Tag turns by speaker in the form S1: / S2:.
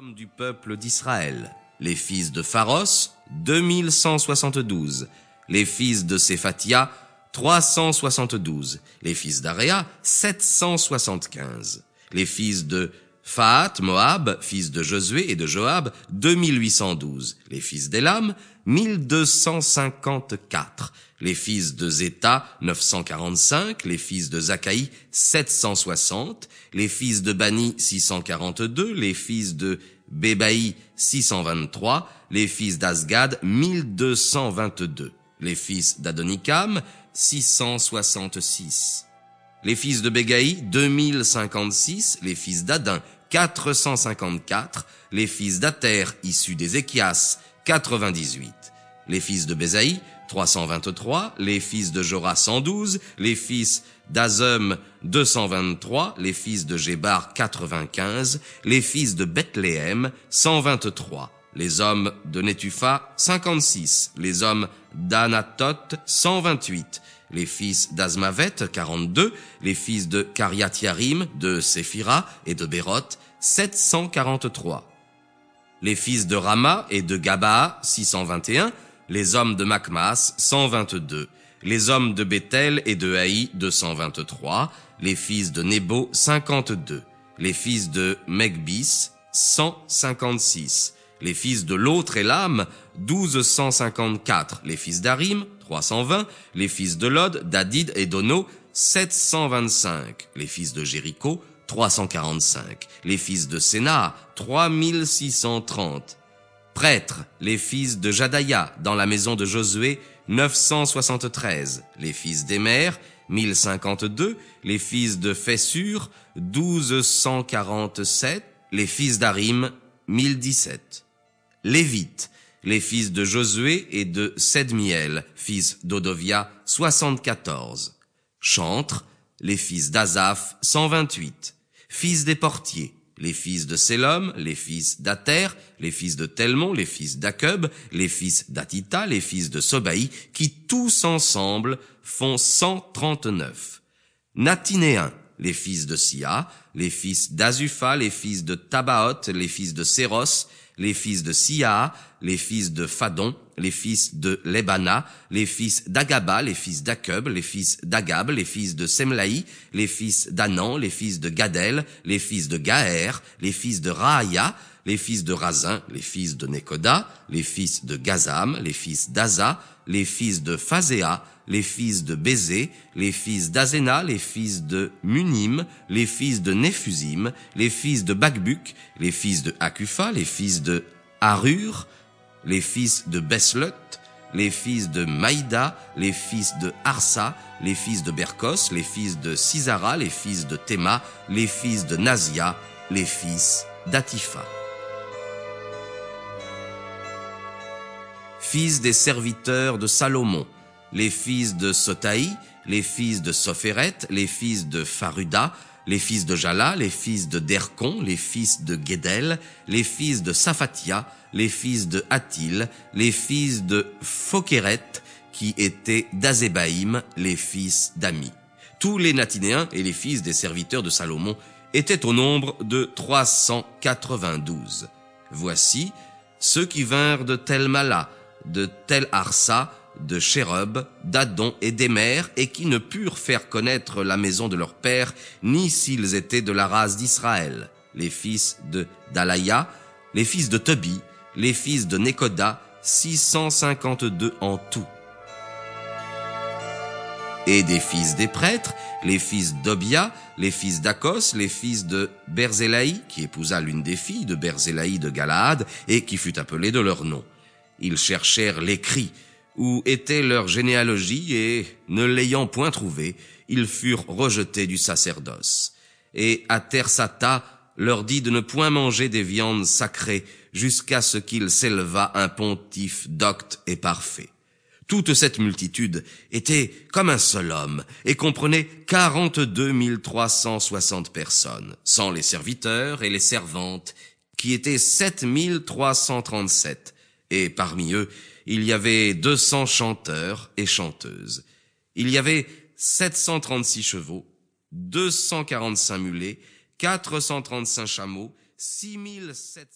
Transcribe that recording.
S1: du peuple d'Israël. Les fils de Pharos, 2172. Les fils de Sephatia, 372. Les fils d'Aréa, 775. Les fils de Faat, Moab, fils de Josué et de Joab, 2812. Les fils d'Elam, 1254. Les fils de Zéta, 945. Les fils de Zakaï, 760. Les fils de Bani, 642. Les fils de Bébaï, 623. Les fils d'Asgad, 1222. Les fils d'Adonikam, 666. Les fils de Bégaï, 2056. Les fils d'Adin, 454, les fils d'Ater issus des Échias, 98, les fils de Bézaï, 323, les fils de Jorah 112, les fils d'Azem 223, les fils de Gébar 95, les fils de Bethléem 123, les hommes de Netupha 56, les hommes d'Anatot 128, les fils d'Azmavet 42, les fils de Kariat-Yarim, de Séphira et de Béroth 743. Les fils de Rama et de Gaba 621, les hommes de Macmas 122, les hommes de Bethel et de Haï 223, les fils de Nebo 52, les fils de Megbis 156, les fils de l'autre Elam 1254, les fils d'Arim 320, les fils de Lod, d'Adid et d'Ono 725, les fils de Jéricho 345, les fils de Sénat 3630, prêtres, les fils de Jadaïa dans la maison de Josué 973, les fils d'Emer 1052, les fils de Fessur 1247, les fils d'Arim 1017. Lévites, les fils de Josué et de Sedmiel, fils d'Odovia 74. Chantres, les fils d'Azaph 128 fils des portiers, les fils de Sélom, les fils d'Ater, les fils de Telmon, les fils d'Akub, les fils d'Atita, les fils de Sobaï, qui tous ensemble font 139. Natinéens, les fils de Sia, les fils d'Azupha, les fils de Tabaoth, les fils de Séros, les fils de Sia, les fils de Phadon, les fils de Lebana, les fils d'Agaba, les fils d'Akub, les fils d'Agab, les fils de Semlaï, les fils d'Anan, les fils de Gadel, les fils de Gaër, les fils de Raaya, les fils de Razin, les fils de Nekoda, les fils de Gazam, les fils d'Aza, les fils de Phazéa, les fils de Bézé, les fils d'Azéna, les fils de Munim, les fils de Néphusim, les fils de Bagbuk, les fils de Akufa, les fils de Harur, les fils de Beslot, les fils de Maïda, les fils de Arsa, les fils de Berkos, les fils de Sisara, les fils de Théma, les fils de Nazia, les fils d'Atifa. Fils des serviteurs de Salomon, les fils de Sotaï, les fils de Sopheret, les fils de Faruda, les fils de Jala, les fils de Dercon, les fils de Guédel, les fils de Saphatia, les fils de Hatil, les fils de Phokeret, qui étaient d'Azébaïm, les fils d'Ami. Tous les Natinéens et les fils des serviteurs de Salomon étaient au nombre de 392. Voici ceux qui vinrent de Tel Mala, de Tel Arsa, de Chérub, d'Adon et d'Emer, et qui ne purent faire connaître la maison de leur père, ni s'ils étaient de la race d'Israël, les fils de Dalaya, les fils de Tobi, les fils de Nekoda, 652 en tout. Et des fils des prêtres, les fils d'Obia, les fils d'Akos, les fils de Berzélaï, qui épousa l'une des filles de Berzélaï de Galaad, et qui fut appelée de leur nom. Ils cherchèrent l'écrit, où était leur généalogie, et, ne l'ayant point trouvé, ils furent rejetés du sacerdoce. Et Atersata leur dit de ne point manger des viandes sacrées jusqu'à ce qu'il s'éleva un pontife docte et parfait. Toute cette multitude était comme un seul homme et comprenait quarante-deux trois cent soixante personnes, sans les serviteurs et les servantes, qui étaient sept trois cent trente-sept, et parmi eux, il y avait deux cents chanteurs et chanteuses. Il y avait sept cent trente-six chevaux, deux cent quarante-cinq mulets, quatre cent trente-cinq chameaux, six mille sept